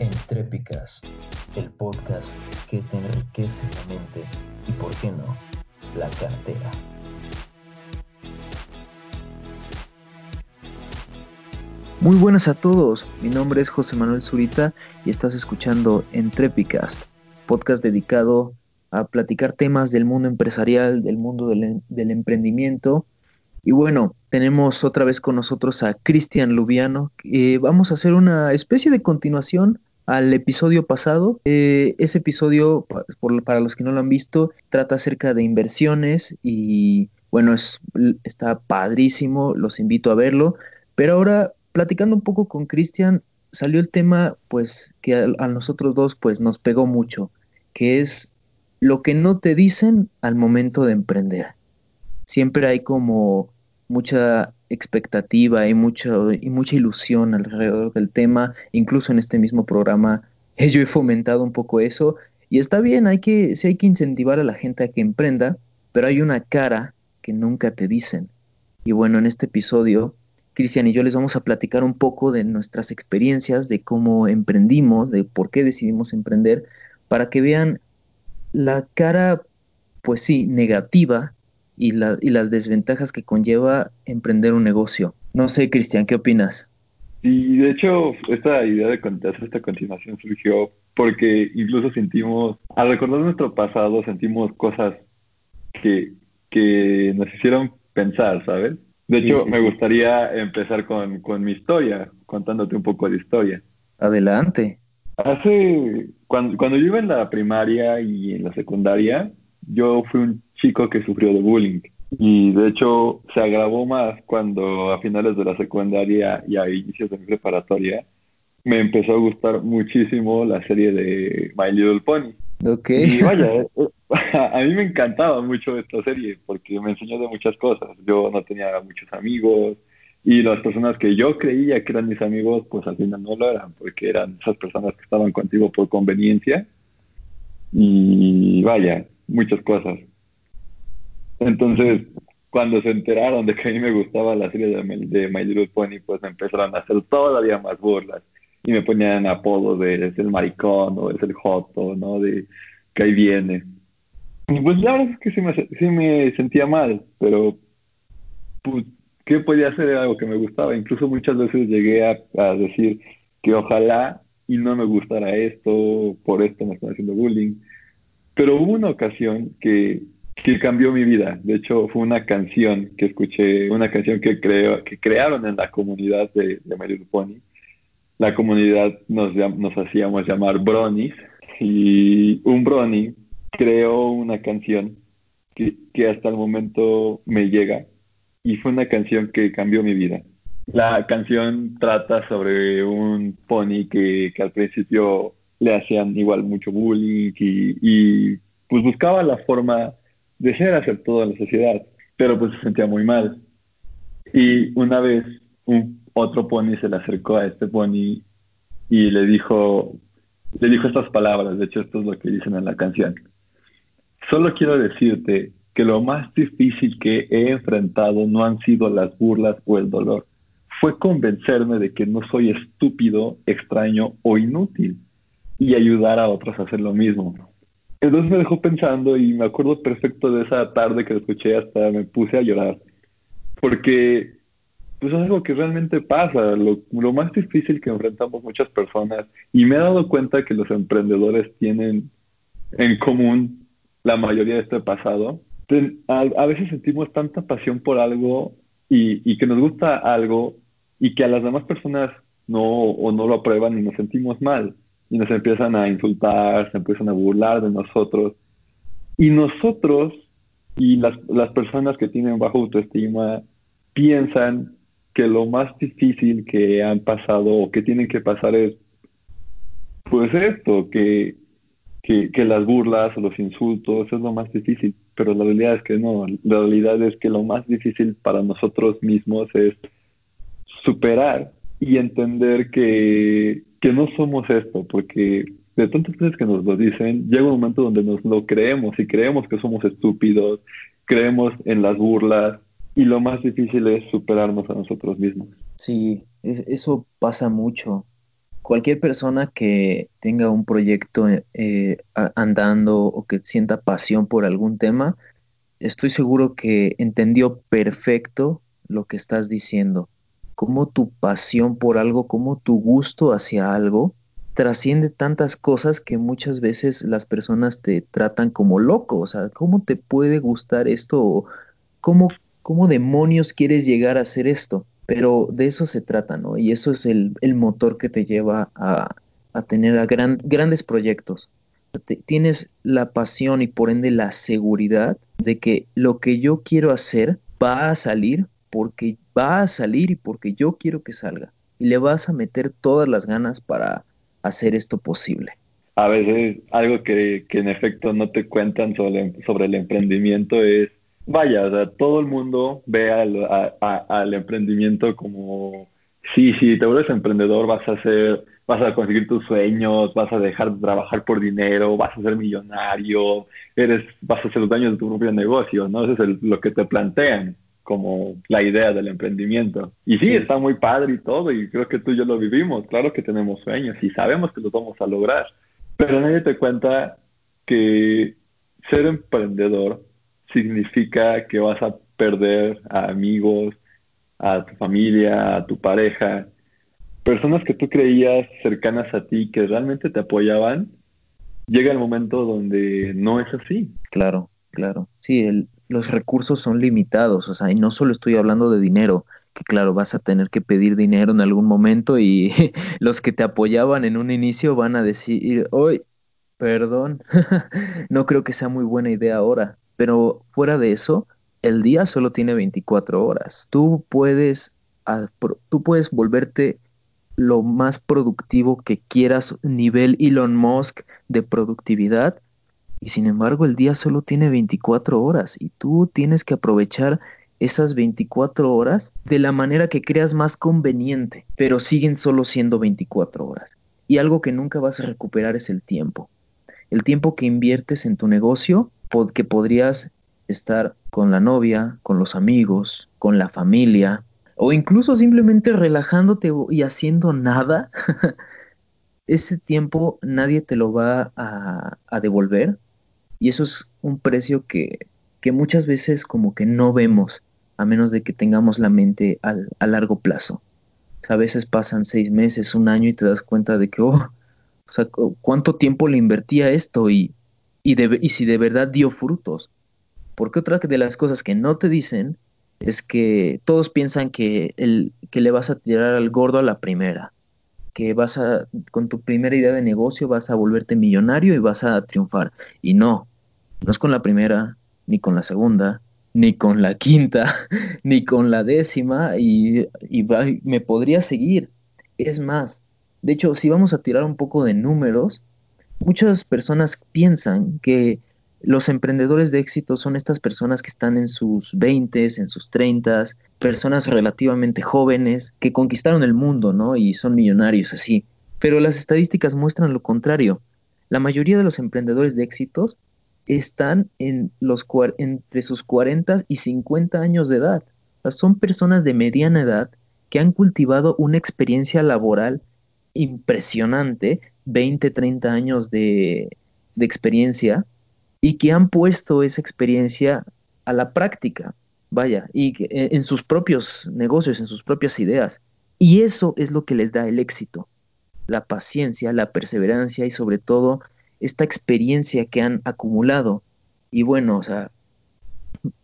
Entrepicast, el podcast que te enriquece la mente y, por qué no, la cartera. Muy buenas a todos, mi nombre es José Manuel Zurita y estás escuchando Entrepicast, podcast dedicado a platicar temas del mundo empresarial, del mundo del, del emprendimiento. Y bueno, tenemos otra vez con nosotros a Cristian Lubiano. Eh, vamos a hacer una especie de continuación al episodio pasado. Eh, ese episodio, para los que no lo han visto, trata acerca de inversiones y bueno, es, está padrísimo, los invito a verlo. Pero ahora, platicando un poco con Cristian, salió el tema pues que a, a nosotros dos pues nos pegó mucho, que es lo que no te dicen al momento de emprender. Siempre hay como mucha expectativa y, mucho, y mucha ilusión alrededor del tema. Incluso en este mismo programa yo he fomentado un poco eso. Y está bien, hay que, hay que incentivar a la gente a que emprenda, pero hay una cara que nunca te dicen. Y bueno, en este episodio, Cristian y yo les vamos a platicar un poco de nuestras experiencias, de cómo emprendimos, de por qué decidimos emprender, para que vean la cara, pues sí, negativa y, la, y las desventajas que conlleva emprender un negocio. No sé, Cristian, ¿qué opinas? Y de hecho, esta idea de hacer esta continuación surgió porque incluso sentimos, al recordar nuestro pasado, sentimos cosas que, que nos hicieron pensar, ¿sabes? De hecho, me gustaría empezar con, con mi historia, contándote un poco de historia. Adelante. Hace, cuando, cuando yo iba en la primaria y en la secundaria, yo fui un chico que sufrió de bullying. Y de hecho se agravó más cuando a finales de la secundaria y a inicios de mi preparatoria me empezó a gustar muchísimo la serie de My Little Pony. Ok. Y vaya, eh, a mí me encantaba mucho esta serie porque me enseñó de muchas cosas. Yo no tenía muchos amigos y las personas que yo creía que eran mis amigos, pues al final no lo eran porque eran esas personas que estaban contigo por conveniencia. Y vaya, muchas cosas. Entonces, cuando se enteraron de que a mí me gustaba la serie de, de My Little Pony, pues me empezaron a hacer todavía más burlas. Y me ponían apodos de es el maricón o es el joto, ¿no? De que ahí viene. Pues la verdad es que sí me, sí me sentía mal, pero pues, ¿qué podía hacer? Era algo que me gustaba. Incluso muchas veces llegué a, a decir que ojalá y no me gustara esto, por esto me están haciendo bullying. Pero hubo una ocasión que, que cambió mi vida. De hecho, fue una canción que escuché, una canción que, creo, que crearon en la comunidad de, de Pony. La comunidad nos, nos hacíamos llamar Bronies y un Brony creó una canción que, que hasta el momento me llega y fue una canción que cambió mi vida. La canción trata sobre un pony que, que al principio le hacían igual mucho bullying y, y pues buscaba la forma de ser aceptado en la sociedad, pero pues se sentía muy mal. Y una vez un otro pony se le acercó a este pony y le dijo, le dijo estas palabras, de hecho esto es lo que dicen en la canción. Solo quiero decirte que lo más difícil que he enfrentado no han sido las burlas o el dolor, fue convencerme de que no soy estúpido, extraño o inútil y ayudar a otros a hacer lo mismo. Entonces me dejó pensando y me acuerdo perfecto de esa tarde que escuché, hasta me puse a llorar. Porque pues es algo que realmente pasa, lo, lo, más difícil que enfrentamos muchas personas. Y me he dado cuenta que los emprendedores tienen en común la mayoría de este pasado. A, a veces sentimos tanta pasión por algo y, y, que nos gusta algo y que a las demás personas no o no lo aprueban y nos sentimos mal y nos empiezan a insultar, se empiezan a burlar de nosotros. Y nosotros y las, las personas que tienen bajo autoestima piensan que lo más difícil que han pasado o que tienen que pasar es, pues esto, que, que, que las burlas los insultos es lo más difícil. Pero la realidad es que no, la realidad es que lo más difícil para nosotros mismos es superar y entender que, que no somos esto, porque de tantas veces que nos lo dicen, llega un momento donde nos lo creemos y creemos que somos estúpidos, creemos en las burlas y lo más difícil es superarnos a nosotros mismos. Sí, eso pasa mucho. cualquier persona que tenga un proyecto eh, andando o que sienta pasión por algún tema, estoy seguro que entendió perfecto lo que estás diciendo. Cómo tu pasión por algo, cómo tu gusto hacia algo trasciende tantas cosas que muchas veces las personas te tratan como loco. O sea, ¿cómo te puede gustar esto? ¿Cómo, cómo demonios quieres llegar a hacer esto? Pero de eso se trata, ¿no? Y eso es el, motor que te lleva a, tener a grandes proyectos. tienes la pasión y por ende la seguridad de que lo que yo quiero hacer va a salir porque va a salir y porque yo quiero que salga. Y le vas a meter todas las ganas para hacer esto posible. A veces algo que, en efecto no te cuentan sobre, sobre el emprendimiento es, vaya, o sea, todo el mundo ve al, al emprendimiento como, sí, sí, te vuelves emprendedor, vas a hacer, vas a conseguir tus sueños, vas a dejar de trabajar por dinero, vas a ser millonario, eres, vas a los daños de tu propio negocio, ¿no? Eso es lo que te plantean como la idea del emprendimiento. Y sí, está muy padre y todo, y creo que tú y yo lo vivimos, claro que tenemos sueños y sabemos que los vamos a lograr, pero nadie te cuenta que ser emprendedor significa que vas a perder a amigos, a tu familia, a tu pareja, personas que tú creías cercanas a ti, que realmente te apoyaban, llega el momento donde no es así. Claro, claro. Sí, el, los recursos son limitados, o sea, y no solo estoy hablando de dinero, que claro, vas a tener que pedir dinero en algún momento y los que te apoyaban en un inicio van a decir, hoy, perdón, no creo que sea muy buena idea ahora, pero fuera de eso, el día solo tiene 24 horas. Tú puedes, tú puedes volverte lo más productivo que quieras, nivel Elon Musk de productividad, y sin embargo, el día solo tiene 24 horas y tú tienes que aprovechar esas 24 horas de la manera que creas más conveniente, pero siguen solo siendo 24 horas. Y algo que nunca vas a recuperar es el tiempo. El tiempo que inviertes en tu negocio, que podrías estar con la novia, con los amigos, con la familia, o incluso simplemente relajándote y haciendo nada, ese tiempo nadie te lo va a, a devolver y eso es un precio que, muchas veces como que no vemos, a menos de que tengamos la mente al, a largo plazo. A veces pasan seis meses, un año y te das cuenta de que, oh, o sea, ¿cuánto tiempo le invertí a esto y, y, y si de verdad dio frutos? Porque otra de las cosas que no te dicen es que todos piensan que, el, que le vas a tirar al gordo a la primera, que vas a, con tu primera idea de negocio vas a volverte millonario y vas a triunfar. Y no, no es con la primera, ni con la segunda, ni con la quinta, ni con la décima, y, me podría seguir. Es más, de hecho, si vamos a tirar un poco de números, muchas personas piensan que los emprendedores de éxito son estas personas que están en sus 20, en sus 30, personas relativamente jóvenes que conquistaron el mundo, ¿no? Y son millonarios así. Pero las estadísticas muestran lo contrario. La mayoría de los emprendedores de éxitos están en los, entre sus 40 y 50 años de edad. son personas de mediana edad que han cultivado una experiencia laboral impresionante, 20, 30 años de, de experiencia, y que han puesto esa experiencia a la práctica, vaya, y e, en sus propios negocios, en sus propias ideas. Y eso es lo que les da el éxito, la paciencia, la perseverancia y sobre todo esta experiencia que han acumulado. Y bueno, o sea,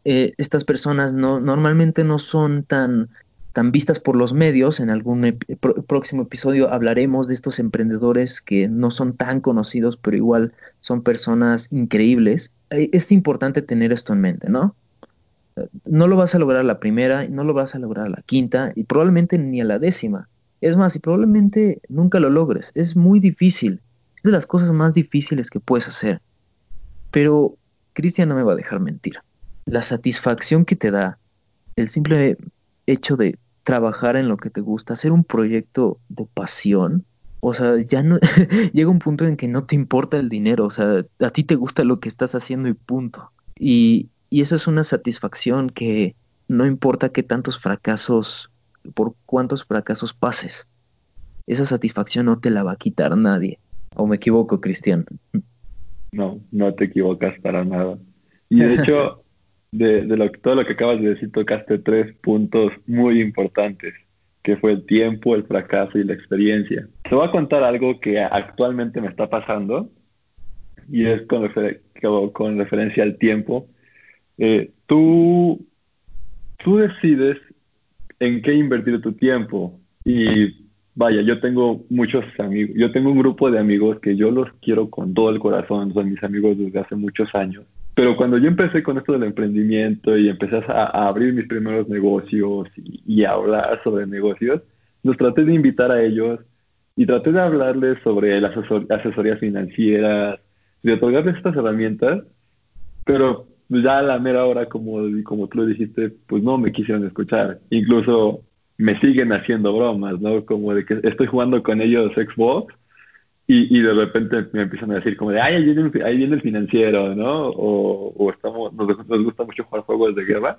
eh, estas personas no, normalmente no son tan, tan vistas por los medios. En algún próximo episodio hablaremos de estos emprendedores que no son tan conocidos, pero igual son personas increíbles. Eh, es importante tener esto en mente, ¿no? No lo vas a lograr la primera, no lo vas a lograr la quinta y probablemente ni a la décima. Es más, y probablemente nunca lo logres. Es muy difícil de las cosas más difíciles que puedes hacer. Pero Cristian no me va a dejar mentir. La satisfacción que te da el simple hecho de trabajar en lo que te gusta, hacer un proyecto de pasión, o sea, ya no llega un punto en que no te importa el dinero, o sea, a ti te gusta lo que estás haciendo y punto. Y, y esa es una satisfacción que no importa qué tantos fracasos, por cuántos fracasos pases, esa satisfacción no te la va a quitar nadie. ¿O me equivoco, Cristian? No, no te equivocas para nada. Y de hecho, de, lo, todo lo que acabas de decir, tocaste tres puntos muy importantes, que fue el tiempo, el fracaso y la experiencia. Te voy a contar algo que actualmente me está pasando, y es con, con referencia al tiempo. Eh, tú, tú decides en qué invertir tu tiempo. Y vaya, yo tengo muchos amigos, yo tengo un grupo de amigos que yo los quiero con todo el corazón, son mis amigos desde hace muchos años. Pero cuando yo empecé con esto del emprendimiento y empecé a, abrir mis primeros negocios y, a hablar sobre negocios, los traté de invitar a ellos y traté de hablarles sobre las asesorías financieras, de otorgarles estas herramientas, pero ya a la mera hora, como, como tú lo dijiste, pues no me quisieron escuchar. Incluso me siguen haciendo bromas, ¿no? Como de que estoy jugando con ellos Xbox y, y de repente me empiezan a decir como de, ay, ahí viene, ahí viene el financiero, ¿no? O, o estamos, nos, nos, gusta mucho jugar juegos de guerra.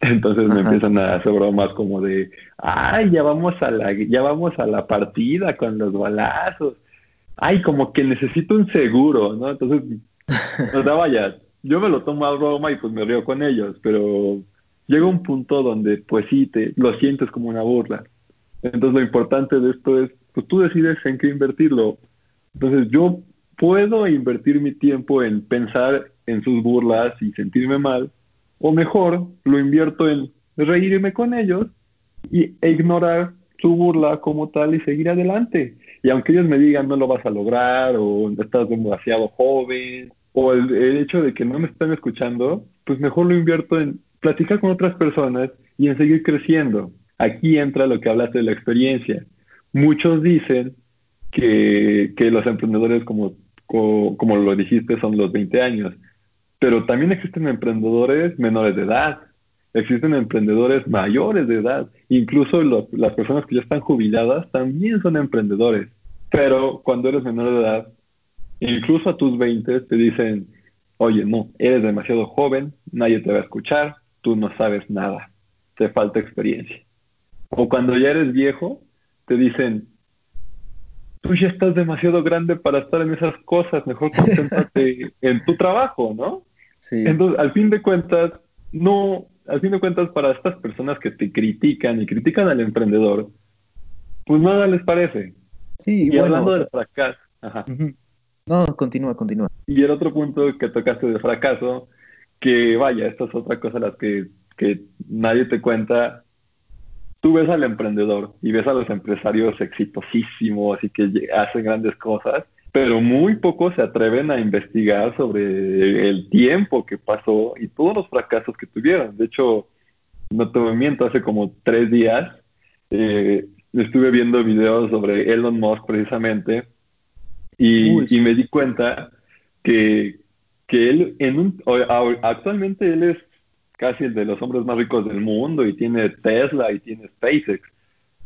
Entonces me empiezan a hacer bromas como de, ay, ya vamos a la, ya vamos a la partida con los balazos. Ay, como que necesito un seguro, ¿no? Entonces, o sea, vaya, yo me lo tomo a broma y pues me río con ellos, pero llega un punto donde pues sí, te lo sientes como una burla. Entonces lo importante de esto es, pues tú decides en qué invertirlo. Entonces yo puedo invertir mi tiempo en pensar en sus burlas y sentirme mal, o mejor lo invierto en reírme con ellos y, e ignorar su burla como tal y seguir adelante. Y aunque ellos me digan no lo vas a lograr o estás demasiado joven o el, hecho de que no me están escuchando, pues mejor lo invierto en platicar con otras personas y en seguir creciendo. Aquí entra lo que hablaste de la experiencia. Muchos dicen que, que los emprendedores, como, como, lo dijiste, son los 20 años, pero también existen emprendedores menores de edad, existen emprendedores mayores de edad, incluso las personas que ya están jubiladas también son emprendedores. Pero cuando eres menor de edad, incluso a tus 20 te dicen, oye, no, eres demasiado joven, nadie te va a escuchar, tú no sabes nada, te falta experiencia. O cuando ya eres viejo, te dicen, tú ya estás demasiado grande para estar en esas cosas, mejor concéntrate en tu trabajo, ¿no? Sí. Entonces, al fin de cuentas, no, al fin de cuentas, para estas personas que te critican y critican al emprendedor, pues nada les parece. Sí, y hablando del fracaso. Ajá. No, continúa, continúa. Y el otro punto que tocaste de fracaso, que vaya, esto es otra cosa las que, que nadie te cuenta. Tú ves al emprendedor y ves a los empresarios exitosísimos y que hacen grandes cosas, pero muy pocos se atreven a investigar sobre el tiempo que pasó y todos los fracasos que tuvieron. De hecho, no te miento, hace como tres días eh, estuve viendo videos sobre Elon Musk precisamente y, y me di cuenta que, que él en un, actualmente él es casi el de los hombres más ricos del mundo y tiene Tesla y tiene SpaceX.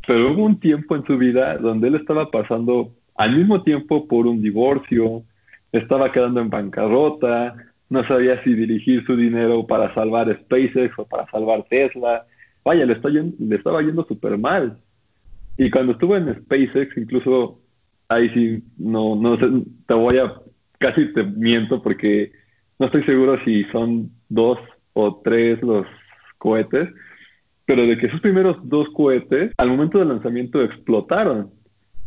Pero hubo un tiempo en su vida donde él estaba pasando al mismo tiempo por un divorcio, estaba quedando en bancarrota, no sabía si dirigir su dinero para salvar SpaceX o para salvar Tesla. Vaya, le, le estaba yendo súper mal. Y cuando estuvo en SpaceX, incluso ahí sí, no, no sé, te voy a, casi te miento porque no estoy seguro si son dos o tres los cohetes, pero de que esos primeros dos cohetes al momento del lanzamiento explotaron.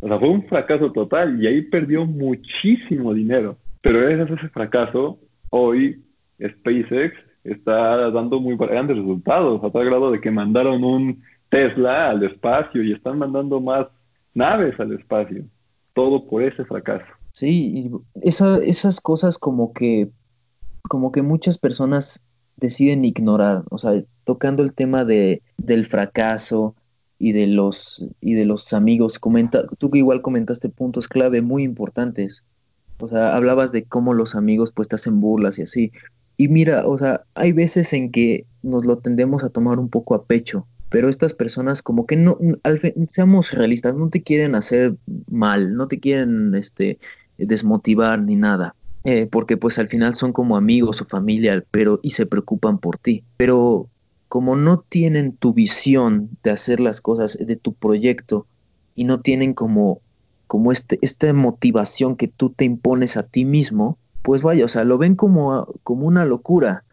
O sea, fue un fracaso total y ahí perdió muchísimo dinero. Pero gracias a ese fracaso, hoy SpaceX está dando muy grandes resultados, a tal grado de que mandaron un Tesla al espacio y están mandando más naves al espacio. Todo por ese fracaso. Sí, esas cosas como que como que muchas personas deciden ignorar, o sea, tocando el tema de, del fracaso y de los y de los amigos, comenta, tú que igual comentaste puntos clave muy importantes. O sea, hablabas de cómo los amigos pues te hacen burlas y así. Y mira, o sea, hay veces en que nos lo tendemos a tomar un poco a pecho, pero estas personas como que no, al seamos realistas, no te quieren hacer mal, no te quieren este desmotivar ni nada. Eh, porque pues al final son como amigos o familia, pero y se preocupan por ti. Pero como no tienen tu visión de hacer las cosas, de tu proyecto, y no tienen como, como este, esta motivación que tú te impones a ti mismo, pues vaya, o sea, lo ven como, como una locura.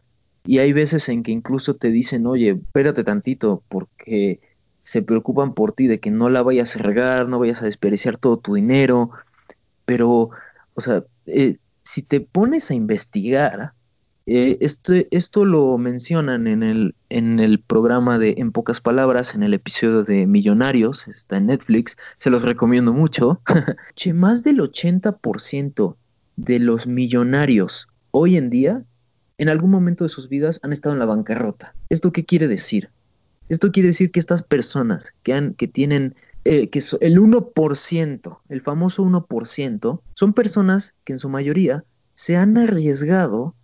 Y hay veces en que incluso te dicen, oye, espérate tantito, porque se preocupan por ti de que no la vayas a regar, no vayas a desperdiciar todo tu dinero. Pero, o sea, eh, si te pones a investigar, eh, esto, esto lo mencionan en el, en el programa de En pocas palabras, en el episodio de Millonarios, está en Netflix, se los recomiendo mucho. che, más del 80% de los millonarios hoy en día, en algún momento de sus vidas, han estado en la bancarrota. ¿Esto qué quiere decir? Esto quiere decir que estas personas que, han, que tienen eh, que el 1%, el famoso 1%, son personas que en su mayoría se han arriesgado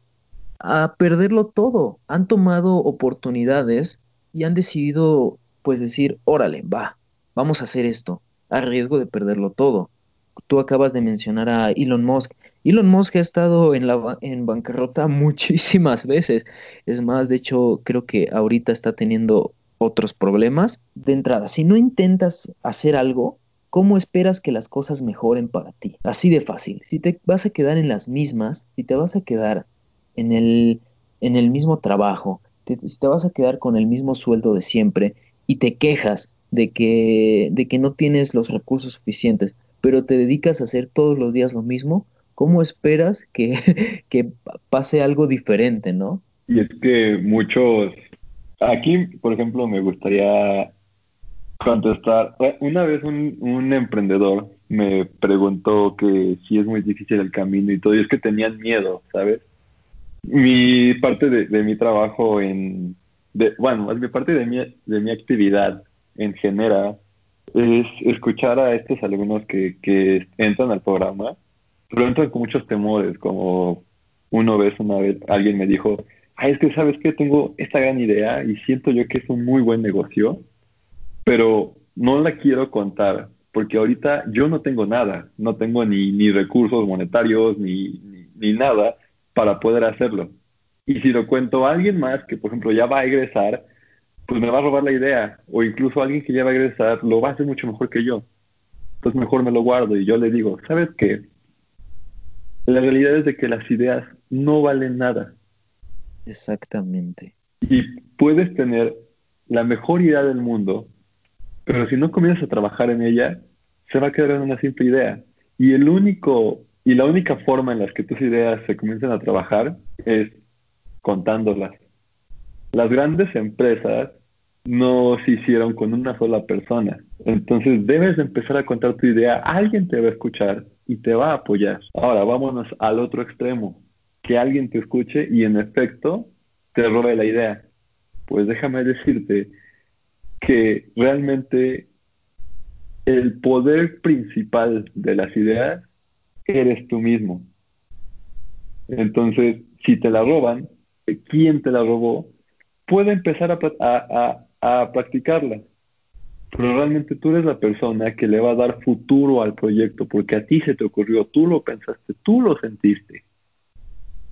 a perderlo todo. Han tomado oportunidades y han decidido, pues decir, órale, va, vamos a hacer esto, a riesgo de perderlo todo. Tú acabas de mencionar a Elon Musk. Elon Musk ha estado en, la, en bancarrota muchísimas veces. Es más, de hecho, creo que ahorita está teniendo otros problemas. De entrada, si no intentas hacer algo, ¿cómo esperas que las cosas mejoren para ti? Así de fácil. Si te vas a quedar en las mismas, si te vas a quedar en el, en el mismo trabajo, si te vas a quedar con el mismo sueldo de siempre y te quejas de que, de que no tienes los recursos suficientes, pero te dedicas a hacer todos los días lo mismo, ¿cómo esperas que, que pase algo diferente, no? Y es que muchos, aquí, por ejemplo, me gustaría contestar, una vez un, un emprendedor me preguntó que si es muy difícil el camino y todo, y es que tenían miedo, ¿sabes? Mi parte de, mi trabajo en, de, bueno, mi parte de mi, de mi actividad en general es escuchar a estos alumnos que, que entran al programa, pero entran con muchos temores, como una vez, una vez alguien me dijo, ay, es que sabes que tengo esta gran idea y siento yo que es un muy buen negocio, pero no la quiero contar, porque ahorita yo no tengo nada, no tengo ni, ni recursos monetarios, ni, ni, ni nada, para poder hacerlo. Y si lo cuento a alguien más que, por ejemplo, ya va a egresar, pues me va a robar la idea. O incluso alguien que ya va a egresar lo va a hacer mucho mejor que yo. Entonces mejor me lo guardo y yo le digo, ¿sabes qué? La realidad es de que las ideas no valen nada. Exactamente. Y puedes tener la mejor idea del mundo, pero si no comienzas a trabajar en ella, se va a quedar en una simple idea. Y el único y la única forma en la que tus ideas se comienzan a trabajar es contándolas. Las grandes empresas no se hicieron con una sola persona. Entonces debes empezar a contar tu idea, alguien te va a escuchar y te va a apoyar. Ahora vámonos al otro extremo, que alguien te escuche y en efecto te robe la idea. Pues déjame decirte que realmente el poder principal de las ideas eres tú mismo. Entonces, si te la roban, ¿quién te la robó? Puede empezar a, a, practicarla. Pero realmente tú eres la persona que le va a dar futuro al proyecto porque a ti se te ocurrió, tú lo pensaste, tú lo sentiste.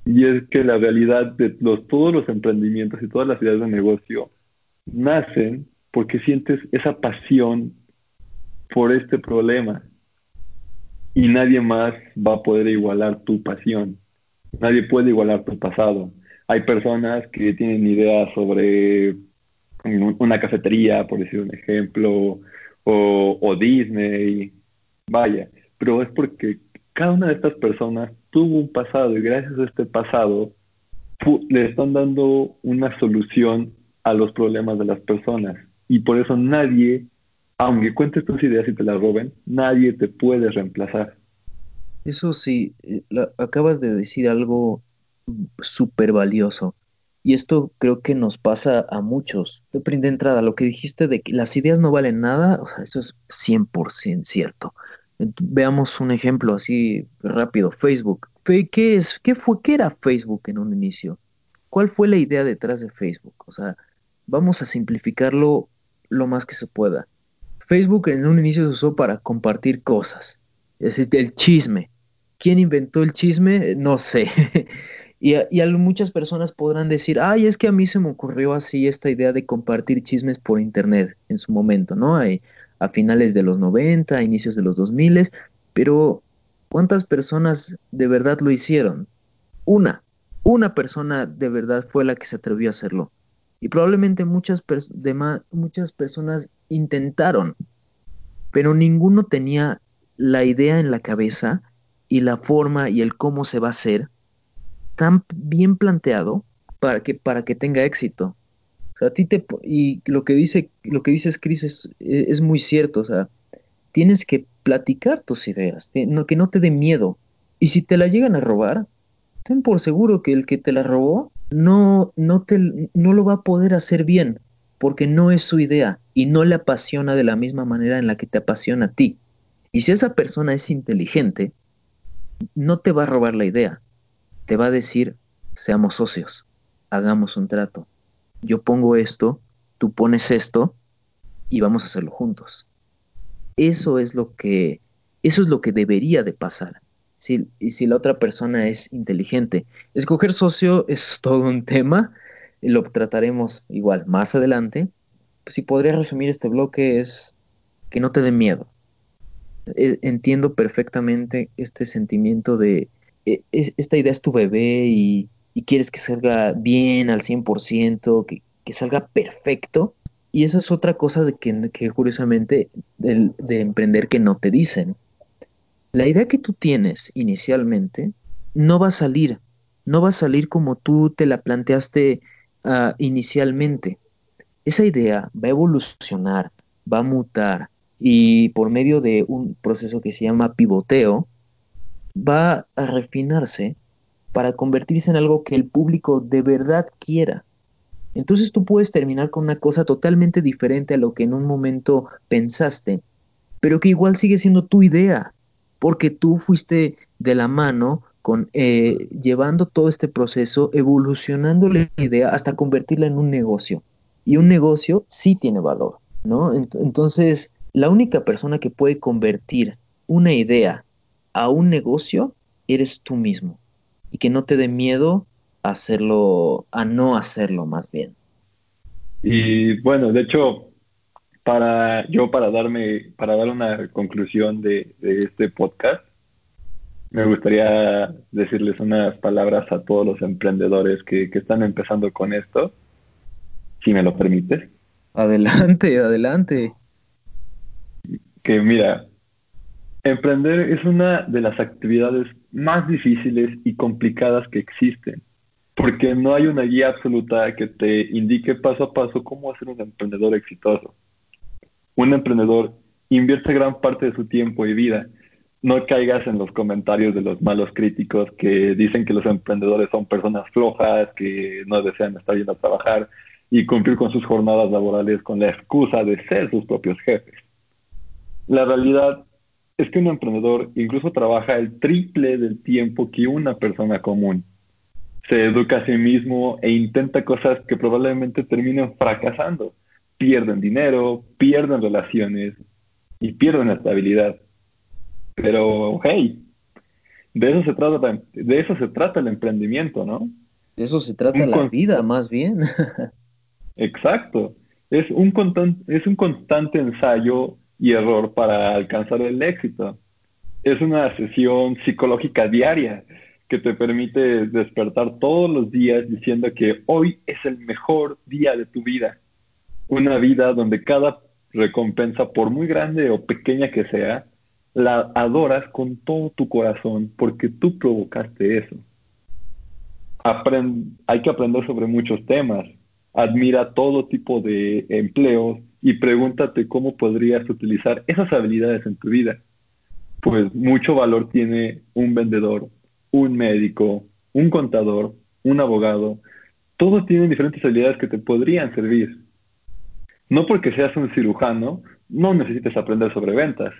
Y es que la realidad de los, todos los emprendimientos y todas las ideas de negocio nacen porque sientes esa pasión por este problema y nadie más va a poder igualar tu pasión. Nadie puede igualar tu pasado. Hay personas que tienen ideas sobre una cafetería, por decir un ejemplo, o, Disney, vaya, pero es porque cada una de estas personas tuvo un pasado y gracias a este pasado le están dando una solución a los problemas de las personas. Y por eso nadie aunque cuentes tus ideas y te las roben, nadie te puede reemplazar. Eso sí, eh, acabas de decir algo súper valioso. Y esto creo que nos pasa a muchos. De entrada, lo que dijiste de que las ideas no valen nada, o sea, eso es 100% cierto. Veamos un ejemplo así rápido, Facebook. ¿Qué es? ¿Qué fue? ¿Qué era Facebook en un inicio? ¿Cuál fue la idea detrás de Facebook? O sea, vamos a simplificarlo lo más que se pueda. Facebook en un inicio se usó para compartir cosas, es decir, el chisme. ¿Quién inventó el chisme? No sé. y, y muchas personas podrán decir, ay, es que a mí se me ocurrió así esta idea de compartir chismes por internet en su momento, ¿no? Hay, a finales de los 90, a inicios de los 2000, pero ¿cuántas personas de verdad lo hicieron? Una, una persona de verdad fue la que se atrevió a hacerlo. Y probablemente muchas, muchas personas intentaron, pero ninguno tenía la idea en la cabeza y la forma y el cómo se va a hacer tan bien planteado para que, para que tenga éxito. O sea, a ti te, y lo que dice, lo que dices, Chris, es, es muy cierto. O sea, tienes que platicar tus ideas, que no te dé miedo. Y si te la llegan a robar, ten por seguro que el que te la robó no, no, te, no lo va a poder hacer bien, porque no es su idea y no le apasiona de la misma manera en la que te apasiona a ti. Y si esa persona es inteligente, no te va a robar la idea, te va a decir, seamos socios, hagamos un trato. Yo pongo esto, tú pones esto y vamos a hacerlo juntos. Eso es lo que, eso es lo que debería de pasar. Si, y si la otra persona es inteligente. Escoger socio es todo un tema, lo trataremos igual más adelante. Si podría resumir este bloque es que no te dé miedo. E, entiendo perfectamente este sentimiento de esta idea es tu bebé y, quieres que salga bien al 100%, que, que salga perfecto. Y esa es otra cosa que, curiosamente de, de, emprender que no te dicen. La idea que tú tienes inicialmente no va a salir, no va a salir como tú te la planteaste ah, inicialmente. Esa idea va a evolucionar, va a mutar y por medio de un proceso que se llama pivoteo, va a refinarse para convertirse en algo que el público de verdad quiera. Entonces tú puedes terminar con una cosa totalmente diferente a lo que en un momento pensaste, pero que igual sigue siendo tu idea, porque tú fuiste de la mano con eh, llevando todo este proceso, evolucionando la idea hasta convertirla en un negocio. Y un negocio sí tiene valor, ¿no? Entonces, la única persona que puede convertir una idea a un negocio eres tú mismo y que no te dé miedo a hacerlo, a no hacerlo más bien. Y bueno, de hecho, para yo para darme, para dar una conclusión de, este podcast, me gustaría decirles unas palabras a todos los emprendedores que, que están empezando con esto, si me lo permites. Adelante, adelante. Que mira, Emprender es una de las actividades más difíciles y complicadas que existen, porque no hay una guía absoluta que te indique paso a paso cómo ser un emprendedor exitoso. Un emprendedor invierte gran parte de su tiempo y vida. No caigas en los comentarios de los malos críticos que dicen que los emprendedores son personas flojas, que no desean estar yendo a trabajar y cumplir con sus jornadas laborales con la excusa de ser sus propios jefes. La realidad es que un emprendedor incluso trabaja el triple del tiempo que una persona común. Se educa a sí mismo e intenta cosas que probablemente terminen fracasando. Pierden dinero, pierden relaciones y pierden estabilidad. Pero, hey, de eso se trata, de eso se trata el emprendimiento, ¿no? De eso se trata la vida, más bien. Exacto. Es un, es un constante ensayo y error para alcanzar el éxito. Es una sesión psicológica diaria que te permite despertar todos los días diciendo que hoy es el mejor día de tu vida. Una vida donde cada recompensa, por muy grande o pequeña que sea, la adoras con todo tu corazón porque tú provocaste eso. hay que aprender sobre muchos temas. Admira todo tipo de empleos, y pregúntate cómo podrías utilizar esas habilidades en tu vida. Pues mucho valor tiene un vendedor, un médico, un contador, un abogado. Todos tienen diferentes habilidades que te podrían servir. No porque seas un cirujano, no necesites aprender sobre ventas.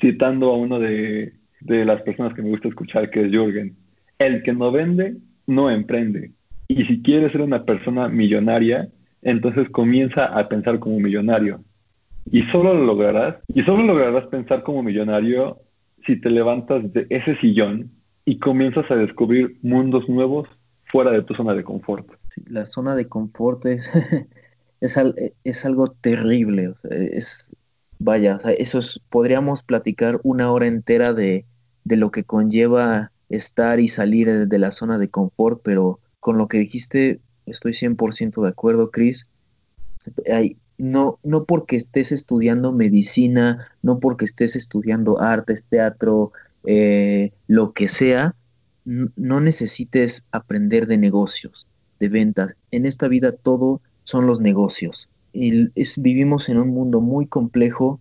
Citando a uno de, de las personas que me gusta escuchar, que es Jürgen, el que no vende, no emprende. Y si quieres ser una persona millonaria, entonces comienza a pensar como millonario. Y solo lo lograrás, y solo lograrás pensar como millonario si te levantas de ese sillón y comienzas a descubrir mundos nuevos fuera de tu zona de confort. la zona de confort es, es, algo terrible, es, vaya, o eso podríamos platicar una hora entera de, de lo que conlleva estar y salir de la zona de confort, pero con lo que dijiste estoy 100% de acuerdo, Chris. no, no porque estés estudiando medicina, no porque estés estudiando artes, teatro, eh, lo que sea, no necesites aprender de negocios, de ventas. En esta vida todo son los negocios. Y vivimos en un mundo muy complejo,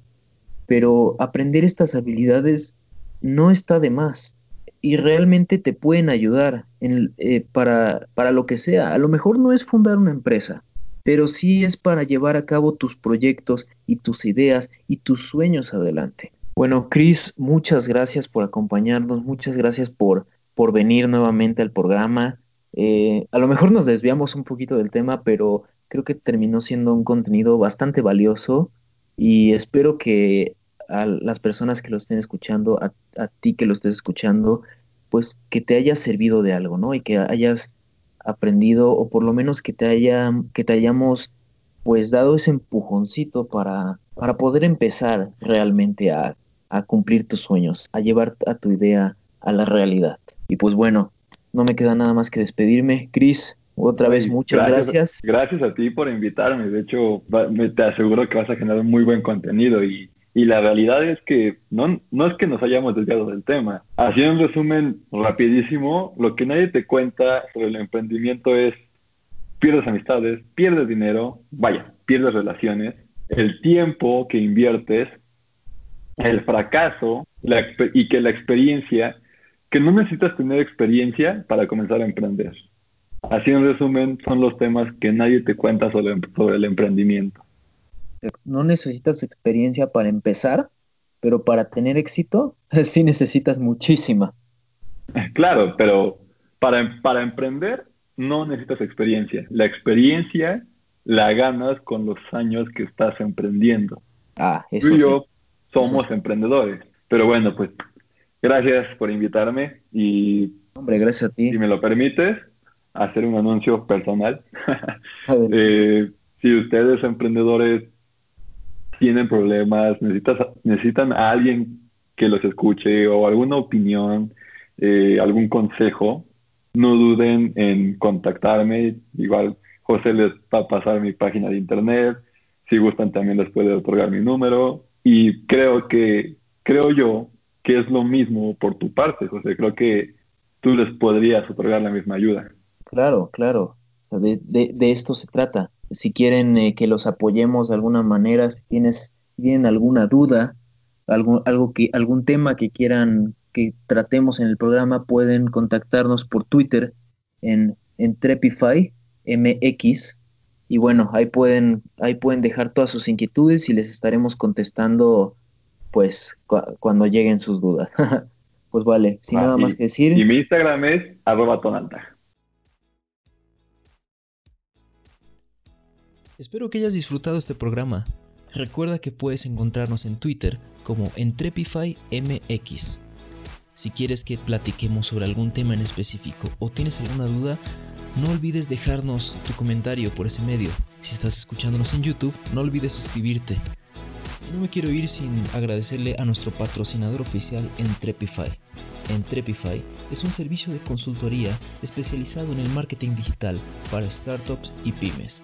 pero aprender estas habilidades no está de más y realmente te pueden ayudar en, eh, para, para lo que sea. A lo mejor no es fundar una empresa, pero sí es para llevar a cabo tus proyectos y tus ideas y tus sueños adelante. Bueno, Chris, muchas gracias por acompañarnos, muchas gracias por, por venir nuevamente al programa. Eh, a lo mejor nos desviamos un poquito del tema, pero creo que terminó siendo un contenido bastante valioso y espero que a las personas que lo estén escuchando, ti que lo estés escuchando, pues que te haya servido de algo, ¿no? Y que hayas aprendido, o por lo menos que te haya, que te hayamos pues dado ese empujoncito para, para poder empezar realmente a, a cumplir tus sueños, a llevar a tu idea a la realidad. Y pues bueno, no me queda nada más que despedirme. Cris, otra vez muchas gracias, gracias. a ti por invitarme. De hecho, me, te aseguro que vas a generar muy buen contenido y y la realidad es que no, no es que nos hayamos desviado del tema. Así en resumen rapidísimo, lo que nadie te cuenta sobre el emprendimiento es pierdes amistades, pierdes dinero, vaya, pierdes relaciones, el tiempo que inviertes, el fracaso y que la experiencia, que no necesitas tener experiencia para comenzar a emprender. Así en resumen son los temas que nadie te cuenta sobre el emprendimiento no necesitas experiencia para empezar, pero para tener éxito sí necesitas muchísima. Claro, pero para, para emprender no necesitas experiencia. La experiencia la ganas con los años que estás emprendiendo. Ah, eso Tú y yo somos emprendedores. Pero bueno, pues gracias por invitarme y... Hombre, gracias a ti. Si me lo permites, hacer un anuncio personal. eh, si ustedes emprendedores tienen problemas, necesitas, necesitan a alguien que los escuche o alguna opinión, eh, algún consejo, no duden en contactarme. Igual José les va a pasar mi página de internet. Si gustan también les puede otorgar mi número. Y creo que, creo yo que es lo mismo por tu parte, José. Creo que tú les podrías otorgar la misma ayuda. Claro, claro. De, de, de esto se trata si quieren eh, que los apoyemos de alguna manera, si tienes, tienen alguna duda, algo, algo que, algún tema que quieran que tratemos en el programa, pueden contactarnos por Twitter en, en Trepify MX. Y bueno, ahí pueden, ahí pueden dejar todas sus inquietudes y les estaremos contestando pues cuando lleguen sus dudas. pues vale, sin ah, nada más que decir. Y mi Instagram es arroba tonalta. Espero que hayas disfrutado este programa. Recuerda que puedes encontrarnos en Twitter como EntrepifyMX. Si quieres que platiquemos sobre algún tema en específico o tienes alguna duda, no olvides dejarnos tu comentario por ese medio. Si estás escuchándonos en YouTube, no olvides suscribirte. No me quiero ir sin agradecerle a nuestro patrocinador oficial Entrepify. Entrepify es un servicio de consultoría especializado en el marketing digital para startups y pymes